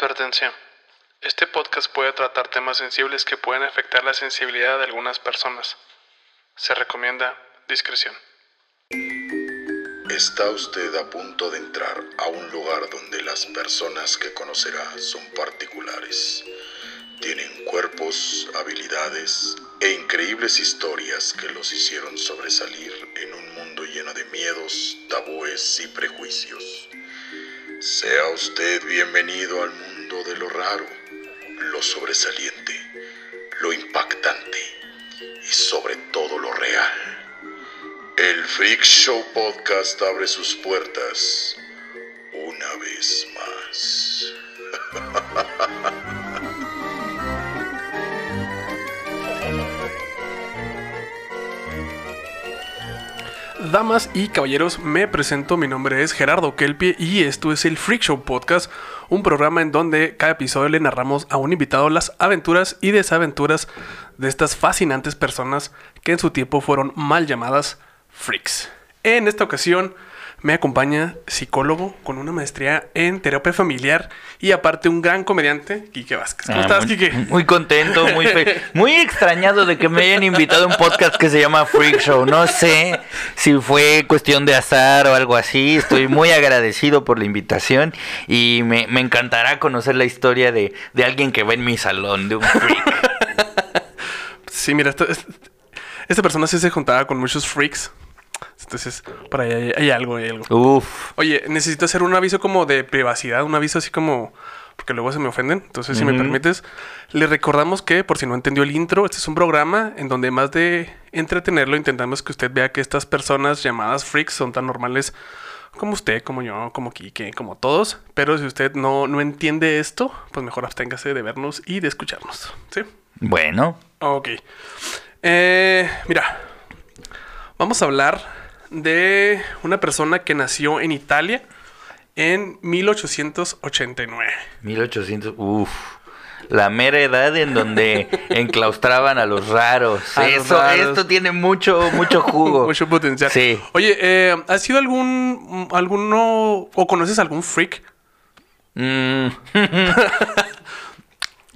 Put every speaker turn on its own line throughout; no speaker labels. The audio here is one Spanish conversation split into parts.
Advertencia. Este podcast puede tratar temas sensibles que pueden afectar la sensibilidad de algunas personas. Se recomienda discreción.
Está usted a punto de entrar a un lugar donde las personas que conocerá son particulares. Tienen cuerpos, habilidades e increíbles historias que los hicieron sobresalir en un mundo lleno de miedos, tabúes y prejuicios. Sea usted bienvenido al mundo de lo raro, lo sobresaliente, lo impactante y sobre todo lo real. El Freak Show Podcast abre sus puertas una vez más.
Damas y caballeros, me presento, mi nombre es Gerardo Kelpie y esto es el Freak Show Podcast, un programa en donde cada episodio le narramos a un invitado las aventuras y desaventuras de estas fascinantes personas que en su tiempo fueron mal llamadas freaks. En esta ocasión me acompaña psicólogo con una maestría en terapia familiar y aparte un gran comediante, Quique Vázquez. ¿Cómo
Ah,
estás,
muy,
Quique?
Muy contento, muy fe- muy extrañado de que me hayan invitado a un podcast que se llama Freak Show. No sé si fue cuestión de azar o algo así. Estoy muy agradecido por la invitación y me, me encantará conocer la historia de, de alguien que va en mi salón, de un freak.
Sí, mira, esto- es- esta persona sí se juntaba con muchos freaks. Entonces, por ahí hay, hay algo, hay algo.
Uf.
Oye, necesito hacer un aviso como de privacidad, un aviso así como... Porque luego se me ofenden. Entonces, si me permites, le recordamos que, por si no entendió el intro, este es un programa en donde más de entretenerlo, intentamos que usted vea que estas personas llamadas freaks son tan normales como usted, como yo, como Kike, como todos. Pero si usted no, no entiende esto, pues mejor absténgase de vernos y de escucharnos. ¿Sí?
Bueno.
Ok. Eh, mira, vamos a hablar de una persona que nació en Italia en 1889.
1800. Uf. La mera edad en donde enclaustraban a los raros.
A los
Eso,
raros.
esto tiene mucho, mucho jugo.
Mucho potencial.
Sí.
Oye, eh, ¿has sido algún, alguno, o conoces algún freak?
Mm.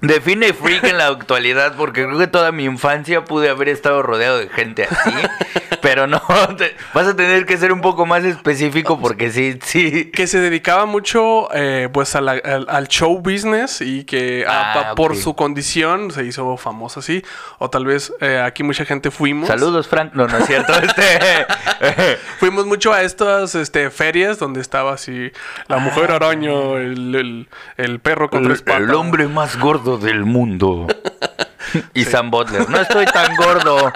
Define freak en la actualidad porque creo que toda mi infancia pude haber estado rodeado de gente así, pero no, te- vas a tener que ser un poco más específico porque sí, sí.
Que se dedicaba mucho, eh, pues, a la- al, al show business y que a-
Ah,
pa- por su condición se hizo famoso así. O tal vez eh, aquí mucha gente fuimos.
Saludos, Frank. No, no es cierto. Este.
Fuimos mucho a estas este, ferias donde estaba así la mujer araño, el, el- el perro con
el,
tres patas.
el hombre más gordo del mundo. Y Sam Butler. No estoy tan gordo.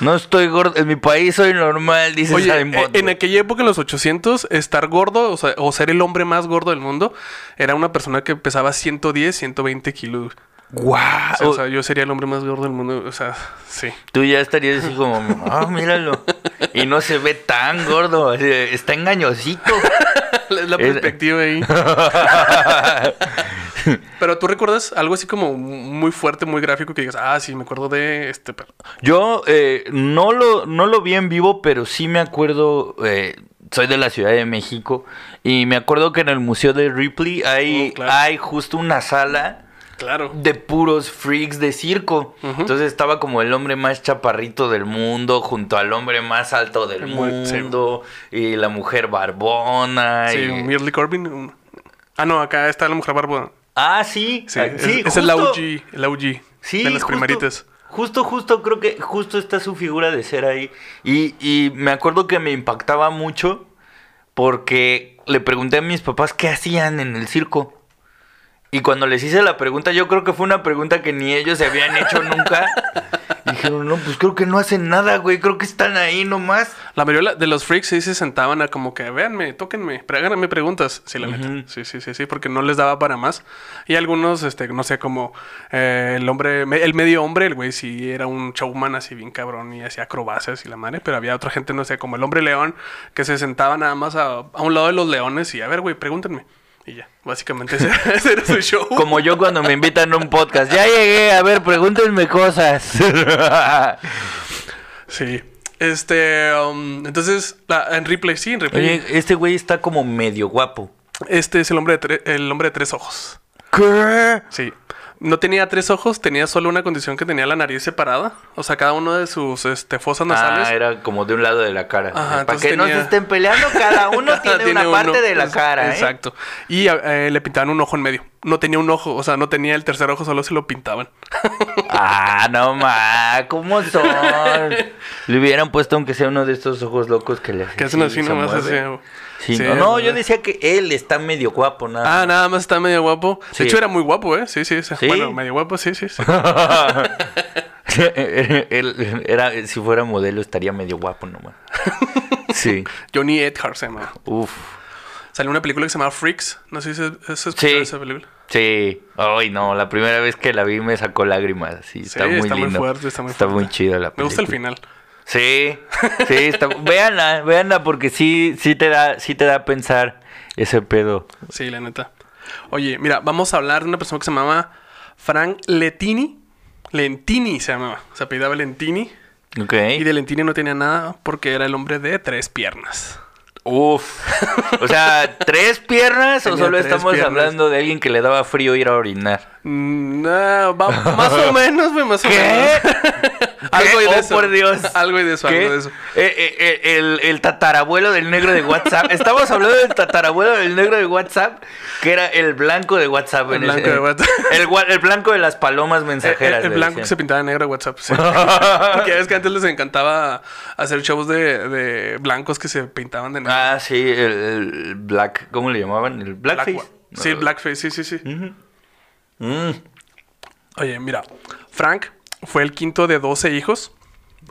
No estoy gordo. En mi país soy normal, dice
Oye,
Sam
eh,
Butler.
en aquella época, en los 800, estar gordo o, sea, o ser el hombre más gordo del mundo era una persona que pesaba 110, 120 kilos.
¡Guau!
O sea, o sea, yo sería el hombre más gordo del mundo. O sea, sí.
Tú ya estarías así como, ah, míralo. Y no se ve tan gordo, está engañosito.
La, perspectiva ahí. Pero tú recuerdas algo así como muy fuerte, muy gráfico que digas, ah, sí, me acuerdo de este perro.
Yo eh, no, lo, no lo vi en vivo, pero sí me acuerdo, eh, soy de la Ciudad de México, y me acuerdo que en el Museo de Ripley hay,
Oh, claro.
hay justo una sala
Claro.
de puros freaks de circo. Entonces estaba como el hombre más chaparrito del mundo junto al hombre más alto del
Muy- sí.
mundo y la mujer barbona.
Sí,
y-
Mirly Corbin. Ah, no, acá está la mujer barbuda.
Ah, sí.
Sí,
Ah,
es-
sí, justo.
OG, la OG
Sí,
de las
justo,
primeritas.
Justo, justo, creo que justo está su figura de ser ahí. Y, y me acuerdo que me impactaba mucho porque le pregunté a mis papás qué hacían en el circo. Y cuando les hice la pregunta, yo creo que fue una pregunta que ni ellos se habían hecho nunca. Y dijeron, no, pues creo que no hacen nada, güey. Creo que están ahí nomás.
La mayoría de los freaks sí se sentaban a como que, véanme, tóquenme, háganme preguntas. Sí, la neta.
Ujú.
Sí, sí, sí, sí, porque no les daba para más. Y algunos, este, no sé, como eh, el hombre, el medio hombre, el güey sí era un showman así bien cabrón y hacía acrobacias y la madre. Pero había otra gente, no sé, como el hombre león, que se sentaba nada más a, a un lado de los leones y, a ver, güey, pregúntenme. Y ya, básicamente ese, ese era su show.
Como yo cuando me invitan a un podcast. Ya llegué, a ver, pregúntenme cosas.
Sí. Este, um, entonces, la- en replay, sí, en replay.
Oye, este güey está como medio guapo.
Este es el hombre de, tre- el hombre de tres ojos.
¿Qué?
Sí. No tenía tres ojos, tenía solo una condición que tenía la nariz separada. O sea, cada uno de sus este, fosas nasales.
Ah, era como de un lado de la cara.
Ajá,
Para
entonces
que no
tenía-
se estén peleando, cada uno tiene, una
uno.
parte de la
Es-
cara, ¿eh?
Exacto. Y eh, le pintaban un ojo en medio. No tenía un ojo, o sea, no tenía el tercer ojo, solo se lo pintaban.
Ah, no más, ¿cómo son? Le hubieran puesto aunque sea uno de estos ojos locos que le hacen
Que hacen así nomás, así.
Sí,
Sí,
no, yo decía que él está medio guapo, nada.
Ah, nada más está medio guapo.
Sí.
De hecho, era muy guapo, ¿eh? Sí, sí, sí. Bueno, medio guapo, sí, sí, sí.
él era, si fuera modelo estaría medio guapo nomás. Sí.
Johnny Edgar se llama.
Uf.
Salió una película que se llama Freaks. No sé si escuchó
Sí.
esa película.
Sí. Ay, no, la primera vez que la vi me sacó lágrimas. Sí, está muy
está muy
lindo.
fuerte, está muy fuerte.
muy chida la película.
Me gusta el final.
Sí, sí, está... véanla, véanla porque sí, sí te da, sí te da a pensar ese pedo.
Sí, la neta. Oye, mira, vamos a hablar de una persona que se llamaba Frank Letini. Lentini se llamaba. Se apellidaba Lentini.
Ok.
Y de Lentini no tenía nada porque era el hombre de tres piernas.
Uf. O sea, ¿tres piernas o solo estamos
piernas.
hablando de alguien que le daba frío ir a orinar?
Mm, no, va- más o menos, güey, más o
¿Qué?
menos. algo
¿Qué?
de
Oh,
eso.
por Dios.
Algo hay de eso,
¿Qué?
algo de eso.
Eh, eh, eh, el, el tatarabuelo del negro de WhatsApp. Estamos hablando del tatarabuelo del negro de WhatsApp, que era el blanco de WhatsApp.
El
ese-
blanco de WhatsApp.
El, el blanco de las palomas
El,
mensajeras.
el blanco que se pintaba negro de WhatsApp. Sí. Porque es que antes les encantaba hacer shows de, de blancos que se pintaban de negro.
Ah, sí, el, el black, ¿cómo le llamaban? El blackface.
Black- Sí, blackface, sí, sí, sí.
Mm.
Oye, mira, Frank fue el quinto de 12 hijos.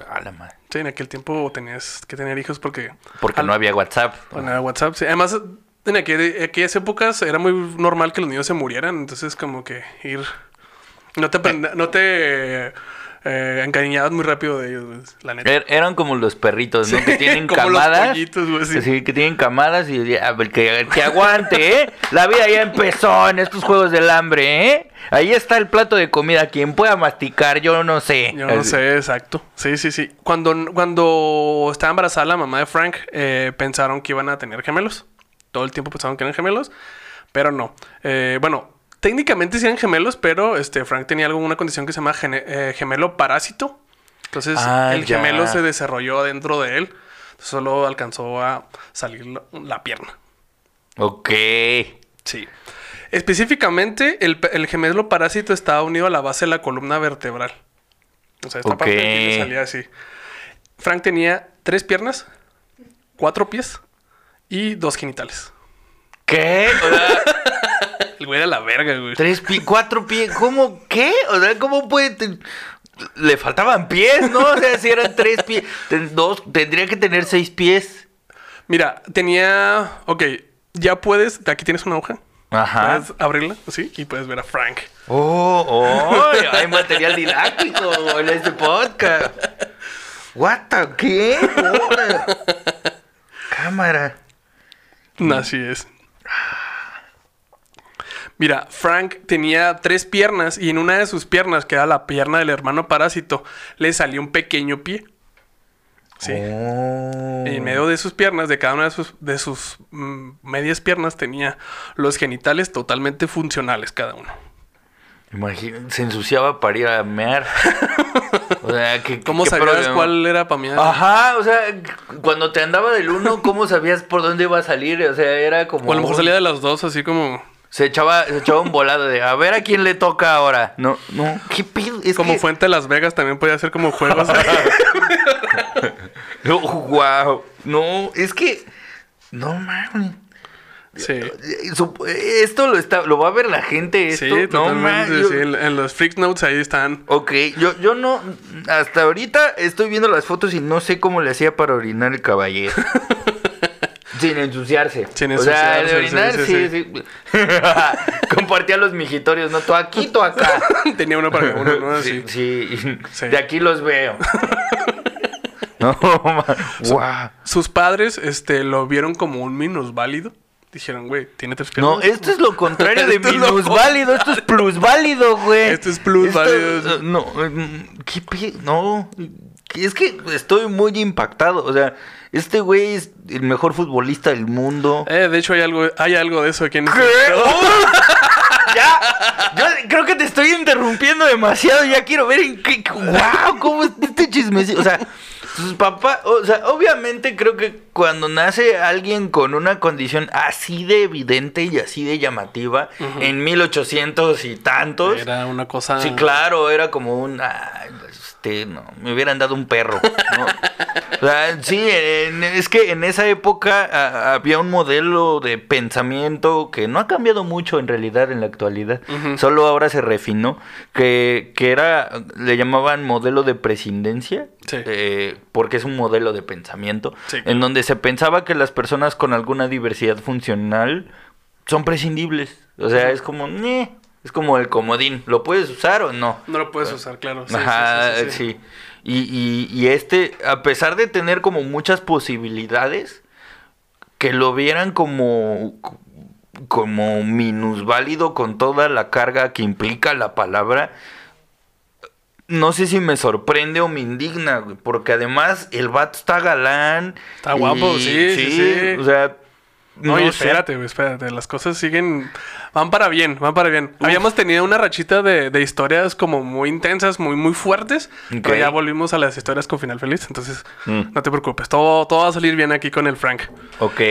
A la madre.
Sí, en aquel tiempo tenías que tener hijos porque...
Porque
al-
no había WhatsApp.
no había WhatsApp. sí. Además, en aquel- aquellas épocas era muy normal que los niños se murieran. Entonces, como que ir... No te, no te eh, encariñabas muy rápido de ellos, güey, la neta.
Er- eran como los perritos, ¿no?
Sí,
que tienen
como los
camadas.
pollitos, güey, sí.
Sí, que tienen camadas y ya, que aguante, ¿eh? La vida ya empezó en estos juegos del hambre, ¿eh? Ahí está el plato de comida. Quien pueda masticar, yo no sé.
Yo no sé, exacto. Sí, sí, sí. Cuando, cuando estaba embarazada la mamá de Frank, eh, pensaron que iban a tener gemelos. Todo el tiempo pensaron que eran gemelos, pero no. Eh, bueno, técnicamente sí eran gemelos, pero este, Frank tenía alguna condición que se llama gene- eh, gemelo parásito. Entonces
Ah,
el
ya.
gemelo se desarrolló dentro de él. Solo alcanzó a salir la, la pierna.
Ok.
Sí. Específicamente, el, gemelo parásito estaba unido a la base de la columna vertebral. O sea, esta
Ok.
parte de aquí le salía así. Frank tenía tres piernas, cuatro pies y dos genitales.
¿Qué? O sea,
El güey era la verga, güey.
tres pies, cuatro pies. ¿Cómo? ¿Qué? O sea, ¿cómo puede...? te- Le faltaban pies, ¿no? O sea, si eran tres pies, ten- dos, tendría que tener seis pies.
Mira, tenía. Ok, ya puedes. Aquí tienes una hoja.
Ajá.
Puedes abrirla, sí, y puedes ver a Frank.
Oh, oh, hay material didáctico en este podcast. What the qué? Cámara.
Así es. Mira, Frank tenía tres piernas y en una de sus piernas, que era la pierna del hermano parásito, le salió un pequeño pie. Sí.
Oh.
Y en medio de sus piernas, de cada una de sus, de sus mm, medias piernas, tenía los genitales totalmente funcionales cada uno.
Se ensuciaba para ir a mear. O sea, que
¿Cómo
qué
sabías
problema?
cuál era para mí?
Ajá, o sea, cuando te andaba del uno, ¿cómo sabías por dónde iba a salir? O sea, era como.
O a lo mejor salía de las dos, así como,
Se echaba, se echaba un volado de a ver a quién le toca ahora. No, no, qué pedo. Es
como
que...
Fuente de Las Vegas también podía ser como juegos.
No, wow. No, es que. No mames.
sí.
Esto lo está, lo va a ver la gente. Esto,
Sí,
no
totalmente. sí, en, en los Freak Notes ahí están.
Ok, yo, yo no. Hasta ahorita estoy viendo las fotos y no sé cómo le hacía para orinar el caballero. Sin ensuciarse.
Sin
O sea,
ensuciarse,
de orinar,
sí,
sí,
sí,
sí. Compartía los mijitorios, ¿no? Tú aquí, acá.
Tenía uno para uno, ¿no?
Sí, sí.
Sí.
De aquí los veo. no, guau.
Sus padres este, lo vieron como un minusválido. Dijeron, güey, tiene tres piernas.
No, esto es lo contrario de minusválido, esto es plusválido, güey.
Esto es plusválido.
Esto- No, mm, qué pi- no. Es que estoy muy impactado. O sea, este güey es el mejor futbolista del mundo.
Eh, de hecho, hay algo, hay algo de eso aquí en este
¿Qué? ¡Oh! ¡Ya! Yo creo que te estoy interrumpiendo demasiado. Ya quiero ver en qué. ¡Wow! ¿Cómo es este chismecito? O sea, sus papás. O sea, obviamente creo que cuando nace alguien con una condición así de evidente y así de llamativa, en 1800 y tantos.
Era una cosa.
Sí, claro, era como un. ay, este, no, me hubieran dado un perro. ¿no? O sea, sí, en- es que en esa época a- había un modelo de pensamiento que no ha cambiado mucho en realidad en la actualidad. Solo ahora se refinó. Que, que era. Le llamaban modelo de prescindencia.
Sí.
eh, porque es un modelo de pensamiento.
Sí,
En donde se pensaba que las personas con alguna diversidad funcional son prescindibles. O sea, es como, es como el comodín, ¿lo puedes usar o no?
No lo puedes usar, claro. Sí,
Ajá,
sí,
sí,
sí.
Y, y- y este, a pesar de tener como muchas posibilidades, que lo vieran como, como minusválido con toda la carga que implica la palabra, no sé si me sorprende o me indigna, porque además el vato está galán.
Está guapo, sí, sí, sí.
O sea,
No, espérate, güey, espérate. Las cosas siguen. Van para bien, van para bien. Habíamos tenido una rachita de, de historias como muy intensas, muy, muy fuertes. Pero ya volvimos a las historias con final feliz. Entonces,
Mm.
no te preocupes. Todo, todo va a salir bien aquí con el Frank.
Ok.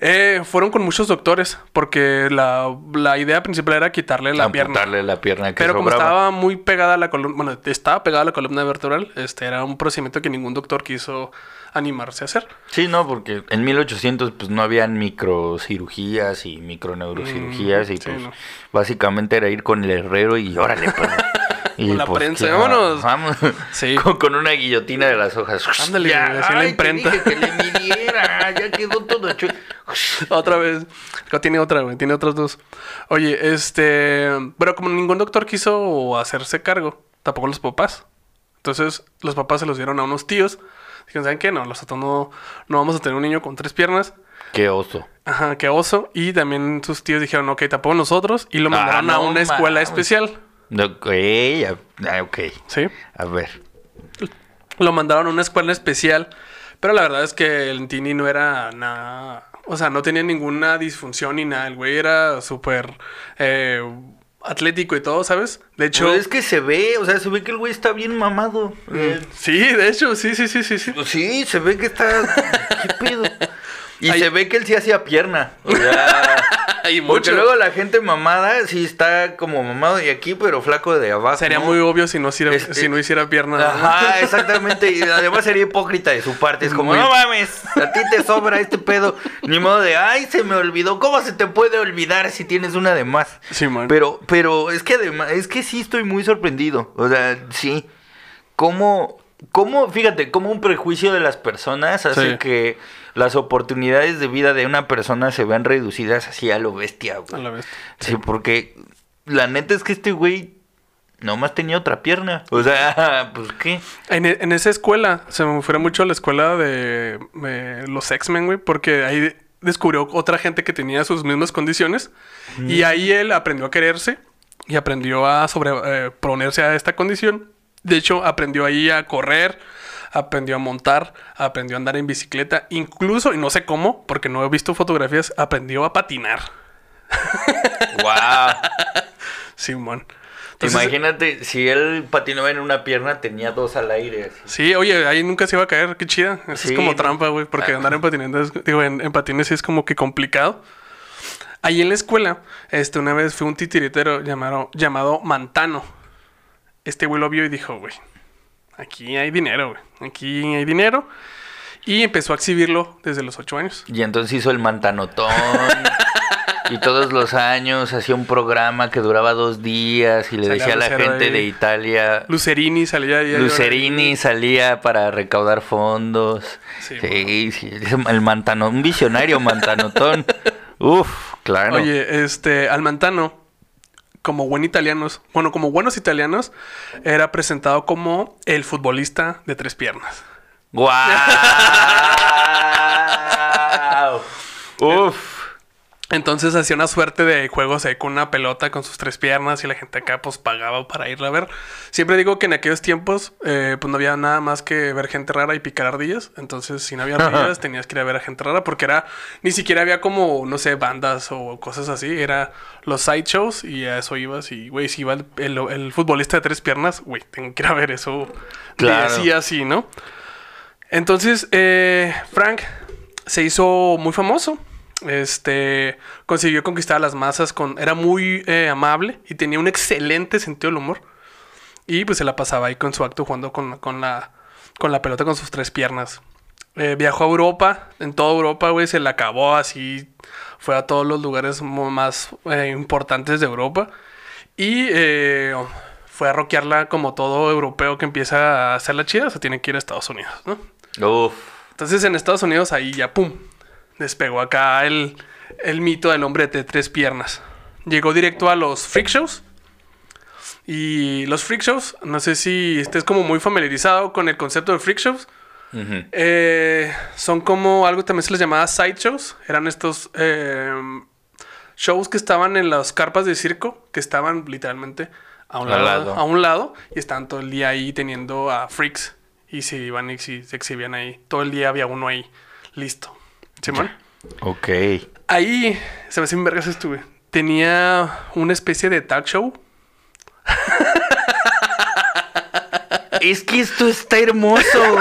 Eh, fueron con muchos doctores. Porque la, la idea principal era quitarle la pierna.
Amputarle la pierna que
Pero como estaba muy pegada a la columna, bueno, estaba pegada a la columna vertebral, este era un procedimiento que ningún doctor quiso animarse a hacer.
Sí, no, porque en 1800 pues no habían microcirugías y microneurocirugías
Mm,
y
sí,
pues
no.
básicamente era ir con el herrero y órale, pues. Y
Con la prensa,
que-
vámonos.
Vamos.
Sí.
Con, con una guillotina de las hojas.
Ándale,
Ya,
así la
te
imprenta.
dije que le midiera, ya quedó todo.
Otra vez. Acá tiene otra, güey. Tiene otras dos. Oye, este. Pero como ningún doctor quiso hacerse cargo, tampoco los papás. Entonces, los papás se los dieron a unos tíos. Dijeron, ¿saben qué? No, nosotros no, no vamos a tener un niño con tres piernas.
Qué oso.
Ajá, qué oso. Y también sus tíos dijeron, ok, tampoco nosotros. Y lo
Ah,
mandaron a
no
una escuela
mames.
especial.
Ok, ah, ok.
¿Sí?
A ver.
Lo mandaron a una escuela especial. Pero la verdad es que el Tini no era nada. O sea, no tenía ninguna disfunción ni nada. El güey era súper eh, atlético y todo, ¿sabes? De hecho.
Pues es que se ve, o sea, se ve que el güey está bien mamado. Eh,
Sí, de hecho, sí, sí, sí, sí, sí.
Sí, se ve que está. ¿Qué pedo? Y
Ay.
se ve que él sí hacía pierna. O sea.
Y
Porque
mucho.
luego la gente mamada sí está como mamado de aquí, pero flaco de abajo.
Sería
¿no?
muy obvio si no, hiciera,
Este-
si no hiciera pierna.
Ajá, exactamente. Y además sería hipócrita de su parte. Es como,
Muy-
no mames, a ti te sobra este pedo. Ni modo de, ay, se me olvidó. ¿Cómo se te puede olvidar si tienes una de más?
Sí, man.
Pero, pero es que además, es que sí estoy muy sorprendido. O sea, sí. ¿Cómo, cómo, fíjate, cómo un prejuicio de las personas hace
Sí.
que las oportunidades de vida de una persona se vean reducidas así a lo bestia,
A
güey?
la vez.
Sí, porque la neta es que este güey nomás tenía otra pierna. O sea, pues qué.
En, e- en esa escuela, se me fuera mucho a la escuela de, de los X-Men, güey, porque ahí descubrió otra gente que tenía sus mismas condiciones. Y ahí él aprendió a quererse y aprendió a sobreponerse a esta condición. De hecho, aprendió ahí a correr, aprendió a montar, aprendió a andar en bicicleta, incluso, y no sé cómo, porque no he visto fotografías, aprendió a patinar.
Wow.
Simón. Entonces,
Imagínate, si él patinaba en una pierna, tenía dos al aire. así.
Sí, oye, ahí nunca se iba a caer, qué chida. Eso
Sí,
es como trampa, güey, porque
Ah.
andar en patineta, es- digo, en, en patines sí es como que complicado. Ahí en la escuela, este, una vez fue un titiritero llamado, llamado Mantano. Este güey lo vio y dijo, güey, aquí hay dinero, güey, aquí hay dinero. Y empezó a exhibirlo desde los ocho años.
Y entonces hizo el mantanotón. y todos los años hacía un programa que duraba dos días y le
Salía
decía a la
Lucero
gente
ahí.
de Italia.
Lucerini salía ahí.
Lucerini salía para recaudar fondos.
Sí,
Sí, sí, el mantano, un visionario mantanotón. Uf, claro.
Oye, este, al Mantano, como buen italianos, bueno, como buenos italianos, era presentado como el futbolista de tres piernas.
¡Guau! Uf.
Entonces hacía una suerte de juegos ahí con una pelota con sus tres piernas y la gente acá pues pagaba para irla a ver. Siempre digo que en aquellos tiempos eh, pues no había nada más que ver gente rara y picar ardillas. Entonces si no había ardillas tenías que ir a ver a gente rara porque era, ni siquiera había como, no sé, bandas o cosas así. Era los sideshows y a eso ibas y, güey, si iba el, el- el futbolista de tres piernas, güey, tengo que ir a ver eso.
Claro.
Así, así, ¿no? Entonces, eh, Frank se hizo muy famoso. Este consiguió conquistar a las masas con. Era muy eh, amable y tenía un excelente sentido del humor. Y pues se la pasaba ahí con su acto jugando con, con la, con la pelota con sus tres piernas. Eh, viajó a Europa, en toda Europa, güey, se la acabó así. Fue a todos los lugares más eh, importantes de Europa. Y fue a rockearla como todo europeo que empieza a hacerla chida. Se tiene que ir a Estados Unidos, ¿no?
Uf.
Entonces en Estados Unidos ahí ya, ¡pum! Despegó acá el, el mito del hombre de tres piernas. Llegó directo a los freak shows. Y los freak shows, no sé si estés como muy familiarizado con el concepto de freak shows. Eh, son como algo también se les llamaba sideshows. Eran estos eh, shows que estaban en las carpas de circo, que estaban literalmente a un lado,
lado.
a un lado y estaban todo el día ahí teniendo a freaks y se iban y se exhibían ahí. Todo el día había uno ahí listo. Simón.
Ok.
Ahí, se me hace un vergas estuve. Tenía una especie de talk show.
Es que esto está hermoso.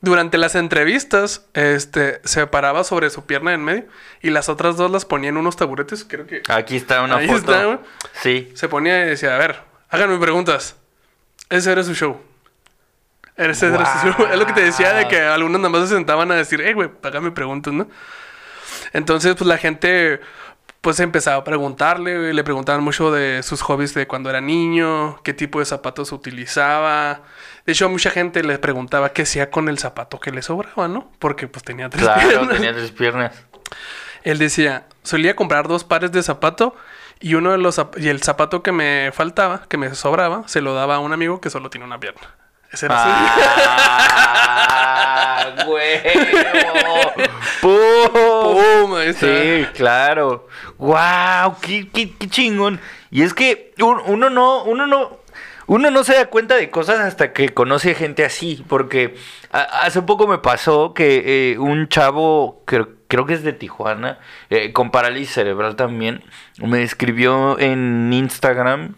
Durante las entrevistas, este, se paraba sobre su pierna en medio y las otras dos las ponía en unos taburetes, creo que
Aquí está una
Ahí
foto.
está,
sí.
se ponía y decía, a ver, háganme preguntas. Ese era su show. Ese. Es lo que te decía de que algunos nada más se sentaban a decir, eh, güey, hágame preguntas, ¿no? Entonces, pues la gente, pues empezaba a preguntarle, güey, le preguntaban mucho de sus hobbies de cuando era niño, qué tipo de zapatos utilizaba. De hecho, a mucha gente le preguntaba qué hacía con el zapato que le sobraba, ¿no? Porque pues tenía tres
Claro,
piernas.
tenía tres piernas.
Él decía, solía comprar dos pares de zapato y uno de los y el zapato que me faltaba, que me sobraba, se lo daba a un amigo que solo tiene una pierna. Ese era
¡Ah! ¡Huevo! ¡Pum!
¡Pum!
Sí, claro. ¡Wow! Qué, qué- qué chingón! Y es que un- uno no, uno no, uno no se da cuenta de cosas hasta que conoce gente así. Porque hace poco me pasó que eh, un chavo, creo, creo que es de Tijuana, eh, con parálisis cerebral también, me escribió en Instagram.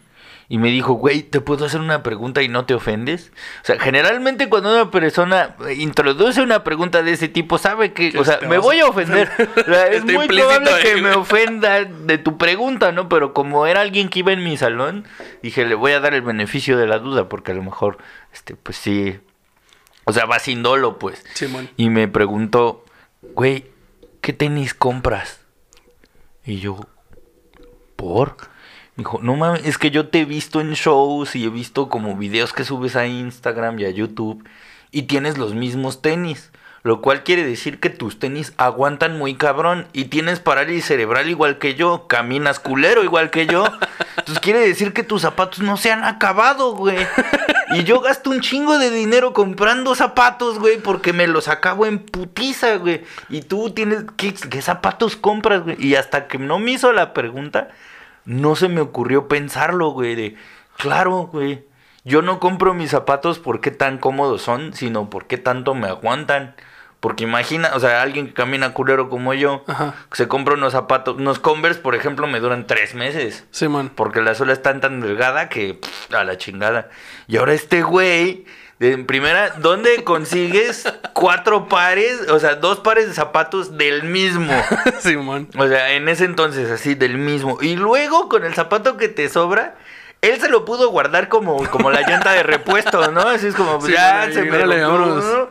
Y me dijo, güey, ¿te puedo hacer una pregunta y no te ofendes? O sea, generalmente cuando una persona introduce una pregunta de ese tipo, sabe que, o sea, me voy a ofender. O sea, es muy probable que me ofenda de tu pregunta, ¿no? Pero como era alguien que iba en mi salón, dije, le voy a dar el beneficio de la duda, porque a lo mejor, este, pues sí. O sea, va sin dolo, pues.
Simón.
Y me preguntó, güey, ¿qué tenis compras? Y yo, ¿por? Dijo, no mames, es que yo te he visto en shows y he visto como videos que subes a Instagram y a YouTube y tienes los mismos tenis. Lo cual quiere decir que tus tenis aguantan muy cabrón y tienes parálisis cerebral igual que yo, caminas culero igual que yo. Entonces quiere decir que tus zapatos no se han acabado, güey. Y yo gasto un chingo de dinero comprando zapatos, güey, porque me los acabo en putiza, güey. Y tú tienes, ¿qué, qué zapatos compras, güey? Y hasta que no me hizo la pregunta, no se me ocurrió pensarlo, güey, de, claro, güey. Yo no compro mis zapatos porque tan cómodos son, sino porque tanto me aguantan. Porque imagina, o sea, alguien que camina culero como yo,
Ajá.
se compra unos zapatos, unos Converse, por ejemplo, me duran tres meses.
Simón.
Porque la suela es tan tan delgada que pff, a la chingada. Y ahora este güey, en primera, ¿dónde consigues cuatro pares? O sea, dos pares de zapatos del mismo.
Simón.
O sea, en ese entonces, así, del mismo. Y luego, con el zapato que te sobra, él se lo pudo guardar como, como la llanta de repuesto, ¿no? Así es como,
Sí,
ya, se me. ¿no?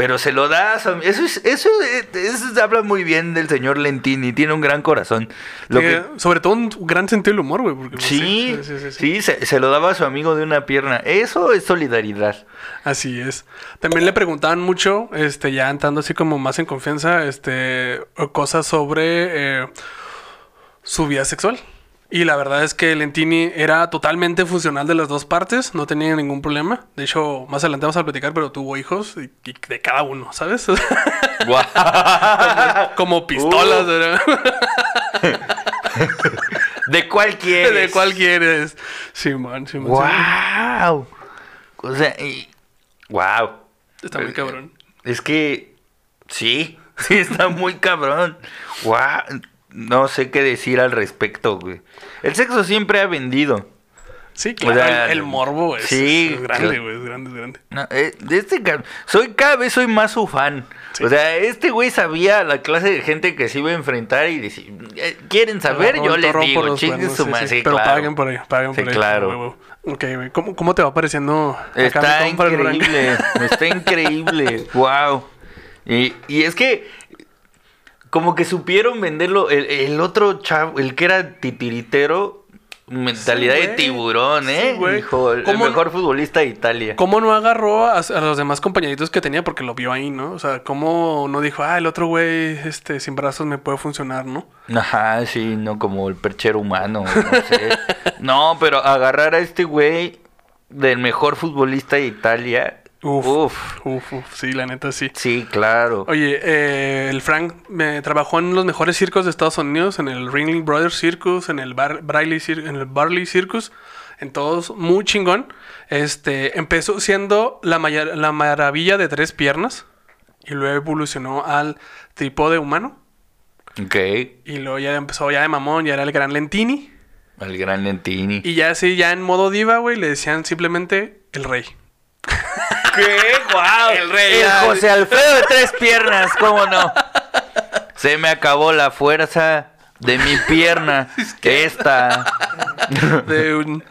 Pero se lo da a Eso, es, eso, eh, eso habla muy bien del señor Lentini. Tiene un gran corazón. Lo
Sí,
que-
Sobre todo un gran sentido del humor, güey. pues,
Sí,
sí, sí, sí.
sí, se, se lo daba a su amigo de una pierna. Eso es solidaridad.
Así es. También le preguntaban mucho, este, ya entrando así como más en confianza, este, cosas sobre eh, su vida sexual. Y la verdad es que Lentini era totalmente funcional de las dos partes, no tenía ningún problema. De hecho, más adelante vamos a platicar, pero tuvo hijos y, y de cada uno, ¿sabes?
Guau.
Como pistolas,
Uh.
¿verdad?
¿De cuál quieres?
¿De cuál quieres? Simón, Simón. Simón.
¡Wow! O sea, y... ¡Wow!
Está muy cabrón.
Es que... Sí, sí, está muy cabrón. ¡Wow! No sé qué decir al respecto, güey. El sexo siempre ha vendido.
Sí, claro,
O sea,
el, el morbo es,
sí,
es grande, güey, es grande, es grande.
No, eh, de este soy cada vez soy más su fan.
Sí.
O sea, este güey sabía la clase de gente que se iba a enfrentar y decía, "Eh, ¿quieren saber? Yo les digo, chinguen su madre".
sí.
Sí,
Pero
claro.
paguen por ahí, paguen por ahí.
claro.
Ok, güey. ¿Cómo, ¿Cómo te va pareciendo
Está increíble, está increíble, wow. Y, y es que como que supieron venderlo, el, el otro chavo, el que era titiritero, mentalidad
Sí,
de tiburón, ¿eh?
Sí,
el, el
¿Cómo-
mejor futbolista de Italia.
¿Cómo no agarró a, a los demás compañeritos que tenía porque lo vio ahí, ¿no? O sea, ¿cómo no dijo, ah, el otro güey este, sin brazos me puede funcionar, ¿no?
Ajá, sí, no como el perchero humano, no sé. no, pero agarrar a este güey del mejor futbolista de Italia.
Uf,
Uf.
uf, uf, sí, la neta sí.
Sí, claro.
Oye, eh, el Frank me trabajó en los mejores circos de Estados Unidos, en el Ringling Brothers Circus, en el, Bar Briley Cir- en el Barley Circus, en todos muy chingón. Este, empezó siendo la, maravilla de tres piernas y luego evolucionó al trípode humano
Ok.
y luego ya empezó ya de mamón, ya era el gran Lentini
El gran Lentini.
y ya así ya en modo diva, güey, le decían simplemente el rey.
¿Qué? ¡Guau!
El rey,
El. José Alfredo de tres piernas, ¿cómo no? Se me acabó la fuerza de mi pierna. Esta.
De un-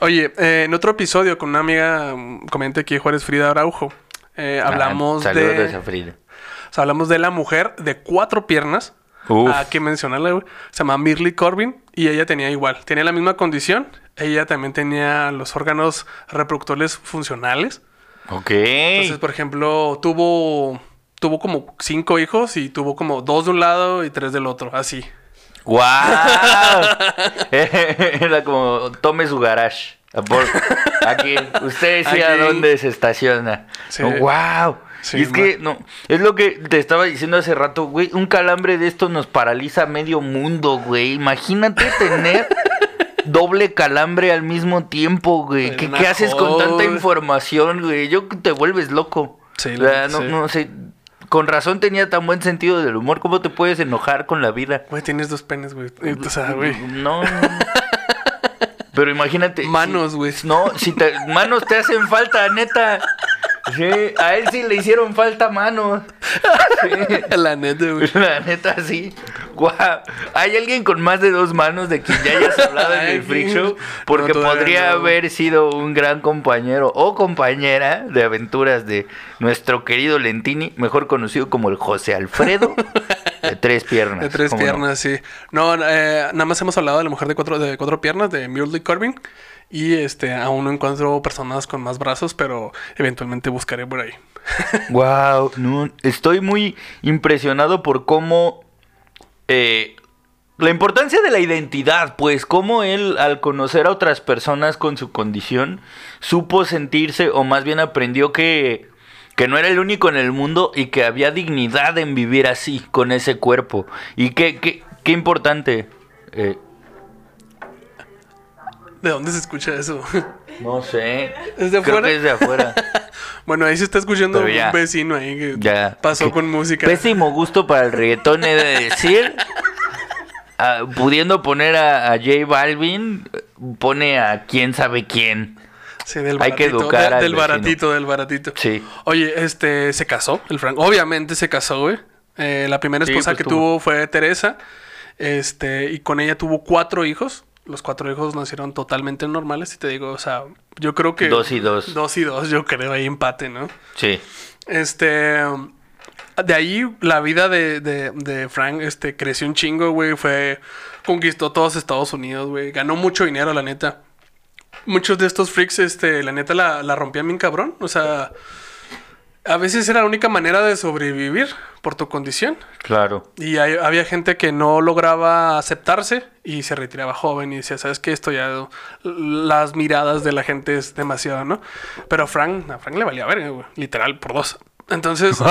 Oye, eh, en otro episodio con una amiga, mm, comenta aquí Juárez Frida Araujo, eh, hablamos
Ah, saludos
de,
a Frida.
o sea, hablamos de la mujer de cuatro piernas.
Uf.
Hay que mencionarla, güey. Se llama Mirly Corbin y ella tenía igual, tenía la misma condición. Ella también tenía los órganos reproductores funcionales.
Ok.
Entonces, por ejemplo, tuvo tuvo como cinco hijos y tuvo como dos de un lado y tres del otro, así.
¡Guau! Era como, tome su garage. Por- aquí, usted decía dónde se estaciona.
Sí.
¡Wow!
Sí,
y es que, no, es lo que te estaba diciendo hace rato, güey. Un calambre de esto nos paraliza medio mundo, güey. Imagínate tener doble calambre al mismo tiempo, güey. ¿Qué, haces con tanta información, güey? Yo te vuelves loco.
Sí, la-
no,
sí.
no sé. Con razón tenía tan buen sentido del humor. ¿Cómo te puedes enojar con la vida?
Güey, tienes dos penes, güey. O sea, güey.
No. Pero imagínate.
Manos,
si-
güey.
No, si te, manos te hacen falta, neta. Sí, a él sí le hicieron falta manos. Sí,
La neta, güey.
la neta sí. Guau. ¿Hay alguien con más de dos manos de quien ya hayas hablado en el Freak Show? Porque
No,
podría
no.
haber sido un gran compañero o compañera de aventuras de nuestro querido Lentini, mejor conocido como el José Alfredo de tres piernas.
De tres piernas, sí. No, eh, nada más hemos hablado de la mujer de cuatro, de cuatro piernas, de Muley Corbin. Y este, aún no encuentro personas con más brazos, pero eventualmente buscaré por ahí.
Wow, no, estoy muy impresionado por cómo eh, la importancia de la identidad, pues cómo él al conocer a otras personas con su condición supo sentirse o más bien aprendió que que no era el único en el mundo y que había dignidad en vivir así con ese cuerpo y qué qué, qué importante. eh,
¿De dónde se escucha eso?
no sé.
¿Es de
Creo
afuera?
que es de afuera.
bueno, ahí se está escuchando
ya.
un vecino ahí que
Ya.
pasó
Que-
con música.
Pésimo gusto para el reggaetón, he de decir. Ah, pudiendo poner a, a J Balvin, pone a quién sabe quién.
Sí, del
Hay que
baratito.
educar
de-
al
del
vecino.
baratito, del baratito.
Sí.
Oye, este, se casó, el Frank. Obviamente se casó, güey. Eh, la primera
Sí,
esposa
pues
que
tuvo.
tuvo fue Teresa. Este, y con ella tuvo cuatro hijos. Los cuatro hijos nacieron totalmente normales. Y te digo, o sea, yo creo que.
Dos y dos.
Dos y dos, yo creo, ahí empate, ¿no?
Sí.
Este. De ahí la vida de, de, de Frank este, creció un chingo, güey. Fue. Conquistó todos Estados Unidos, güey. Ganó mucho dinero, la neta. Muchos de estos freaks, este, la neta, la, la rompían bien cabrón. O sea. A veces era la única manera de sobrevivir por tu condición.
Claro.
Y hay- había gente que no lograba aceptarse y se retiraba joven y decía, ¿sabes qué? Esto ya... Las miradas de la gente es demasiado, ¿no? Pero a Frank, a Frank le valía verga, güey. Literal, por dos. Entonces,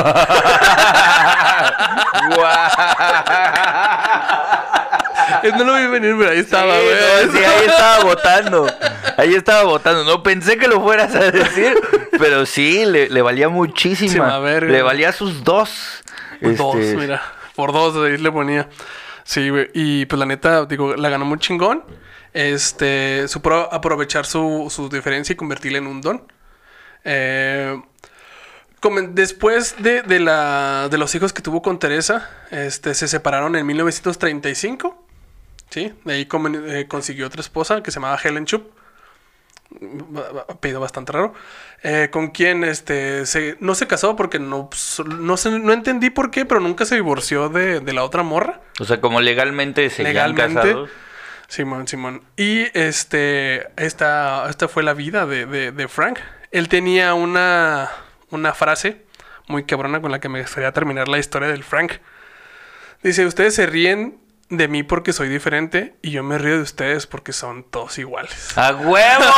no lo vi venir, pero ahí estaba,
Sí,
güey.
no, sí, ahí estaba votando. Ahí estaba votando. No pensé que lo fueras a decir, pero sí, le, le valía muchísima.
Verga.
Le valía sus dos.
Dos,
Este,
mira. Por dos ahí le ponía. Sí, güey. Y pues la neta, digo, la ganó muy chingón. Este, supo aprovechar su, su diferencia y convertirla en un don. Eh, después de, de la, de los hijos que tuvo con Teresa, este, se separaron en 1935. Sí, de ahí eh, consiguió otra esposa que se llamaba Helen Chup. Ba- Apellido bastante raro. eh, con quien este, se, no se casó porque no, pues, no, sé, no entendí por qué, pero nunca se divorció de, de la otra morra.
O sea, como legalmente seguían
Legalmente.
casados.
Simón, Simón. Y este, esta, esta fue la vida de, de- de Frank. Él tenía una, una frase muy cabrona con la que me gustaría terminar la historia del Frank. Dice, ustedes se ríen de mí porque soy diferente y yo me río de ustedes porque son todos iguales.
¡A huevo!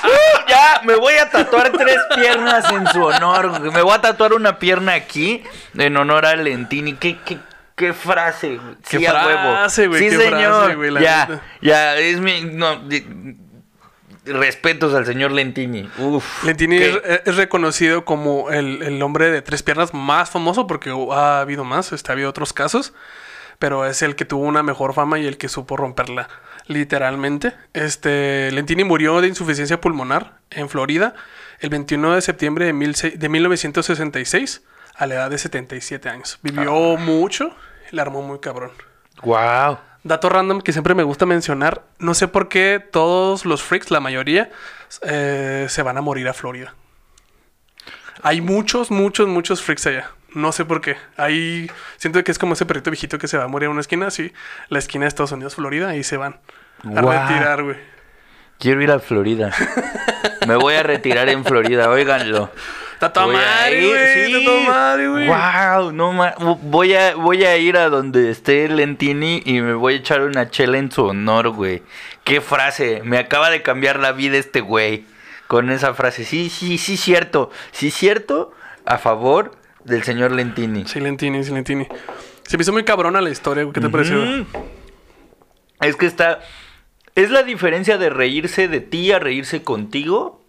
Uh, ya, me voy a tatuar tres piernas en su honor. Me voy a tatuar una pierna aquí en honor a Lentini. ¿Qué, qué, qué frase?
Qué
huevo.
frase, güey,
Sí,
qué
señor. ya,
neta.
ya, es mi... No, respetos al señor Lentini. Uf.
Lentini es reconocido como el, el hombre de tres piernas más famoso porque ha habido más, este, ha habido otros casos, pero es el que tuvo una mejor fama y el que supo romperla literalmente. Este, Lentini murió de insuficiencia pulmonar en Florida el 21 de septiembre de, mil de 1966 a la edad de 77 años. Vivió mucho, la armó muy cabrón.
Guau.
Dato random que siempre me gusta mencionar. No sé por qué todos los freaks, la mayoría, eh, se van a morir a Florida. Hay muchos, muchos, muchos freaks allá. No sé por qué. Ahí siento que es como ese perrito viejito que se va a morir a una esquina, así. La esquina de Estados Unidos, Florida, ahí se van a retirar, güey.
Quiero ir a Florida. Me voy a retirar en Florida, óiganlo.
Está toda
Voy a
madre,
ir,
güey.
sí.
Está toda madre, güey.
Wow, no ma- voy a voy a ir a donde esté Lentini y me voy a echar una chela en su honor, güey. Qué frase, me acaba de cambiar la vida este güey con esa frase. Sí, sí, sí cierto. Sí cierto a favor del señor Lentini.
Sí, Lentini, sí, Lentini. Se me hizo muy cabrona la historia. ¿Qué te pareció?
Es que está es la diferencia de reírse de ti a reírse contigo.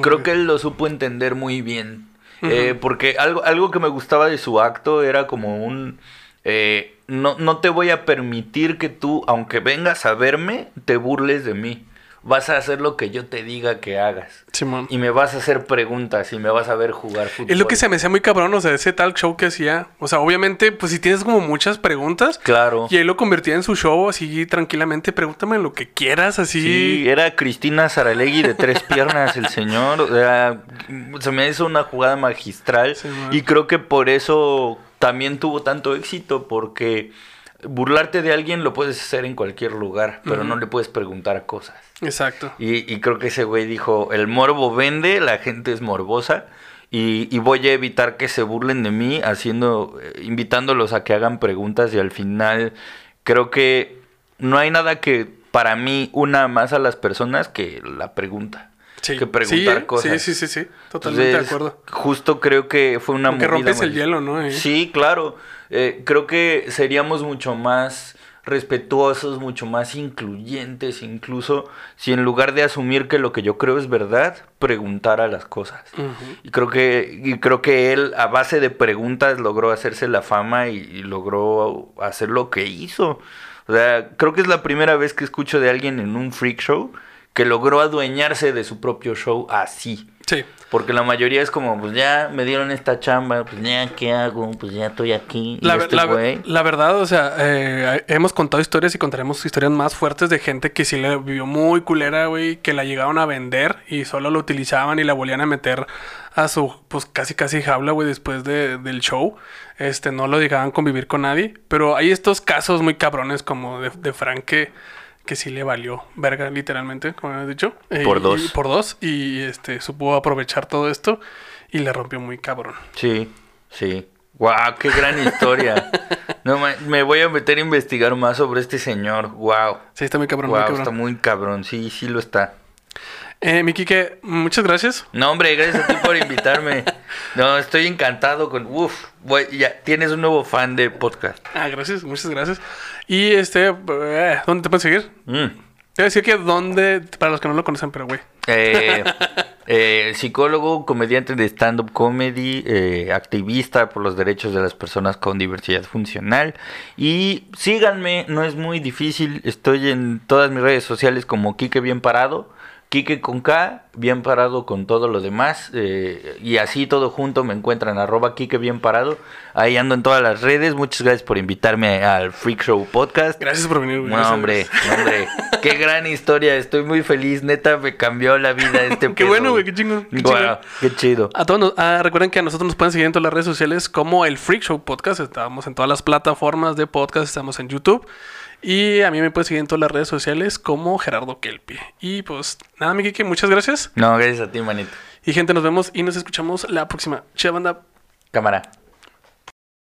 Creo que él lo supo entender muy bien. Eh, porque algo, algo que me gustaba de su acto era como un... eh, no, no te voy a permitir que tú, aunque vengas a verme, te burles de mí. Vas a hacer lo que yo te diga que hagas.
Simón.
Y me vas a hacer preguntas y me vas a ver jugar fútbol.
Es lo que se me hacía muy cabrón, o sea, ese talk show que hacía. O sea, obviamente, pues si tienes como muchas preguntas.
Claro.
Y él lo convertía en su show así tranquilamente. Pregúntame lo que quieras, así.
Sí, era Cristina Saralegui de tres piernas el señor. O sea, se me hizo una jugada magistral.
Sí, man.
y creo que por eso también tuvo tanto éxito, porque burlarte de alguien lo puedes hacer en cualquier lugar, pero no le puedes preguntar cosas.
Exacto.
Y, y creo que ese güey dijo, el morbo vende, la gente es morbosa. Y, y voy a evitar que se burlen de mí haciendo, eh, invitándolos a que hagan preguntas y al final creo que no hay nada que para mí una más a las personas que la pregunta.
Sí.
Que preguntar
sí,
cosas.
Sí, sí, sí, sí. Totalmente
Entonces,
de acuerdo.
Justo creo que fue una movida
rompes el hielo, ¿no? Eh.
Sí, claro. Eh, creo que seríamos mucho más respetuosos, mucho más incluyentes, incluso si en lugar de asumir que lo que yo creo es verdad, preguntara las cosas. Y creo que, y creo que él, a base de preguntas, logró hacerse la fama y, y logró hacer lo que hizo. O sea, creo que es la primera vez que escucho de alguien en un freak show que logró adueñarse de su propio show así.
Sí.
Porque la mayoría es como, pues ya me dieron esta chamba, pues ya, ¿qué hago? Pues ya estoy aquí.
La,
este
la- la verdad, o sea, eh, hemos contado historias y contaremos historias más fuertes de gente que sí le vivió muy culera, güey, que la llegaron a vender y solo la utilizaban y la volvían a meter a su, pues casi casi jaula, güey, después de- del show. Este, no lo dejaban convivir con nadie. Pero hay estos casos muy cabrones como de, de Frank que, que sí le valió verga, literalmente, como has dicho. Eh,
Por
y-
dos.
por dos. Y este, supo aprovechar todo esto y le rompió muy cabrón.
Sí, sí. Wow, qué gran historia. No, me voy a meter a investigar más sobre este señor. Wow.
Sí, está muy cabrón, muy
Wow,
cabrón.
está muy cabrón. Sí, sí lo está.
Eh, mi Quique, muchas gracias.
No, hombre, gracias a ti por invitarme. No, estoy encantado con. Uf, voy- ya tienes un nuevo fan de podcast.
Ah, gracias, muchas gracias. Y este, eh, ¿dónde te pueden seguir?
Mm.
Te voy a decir que dónde, para los que no lo conocen, pero güey.
Eh, eh, psicólogo, comediante de stand-up comedy, eh, activista por los derechos de las personas con diversidad funcional. Y síganme, no es muy difícil. Estoy en todas mis redes sociales como Quique Bien Parado. Quique con K, bien parado con todo lo demás. eh, y así todo junto me encuentran arroba Quique Bien Parado. Ahí ando en todas las redes. Muchas gracias por invitarme al Freak Show Podcast.
Gracias por venir, güey.
No, hombre, no, hombre. Qué gran historia. Estoy muy feliz. Neta, me cambió la vida este
Qué
pedo,
bueno, güey, qué chingón, qué
qué chido.
A todos, nos- ah, recuerden que a nosotros nos pueden seguir en todas las redes sociales como el Freak Show Podcast. Estamos en todas las plataformas de podcast, estamos en YouTube. Y a mí me pueden seguir en todas las redes sociales como Gerardo Kelpie. Y pues nada, mi Kike, muchas gracias.
No, gracias a ti, manito.
Y gente, nos vemos y nos escuchamos la próxima. Chida banda.
Cámara.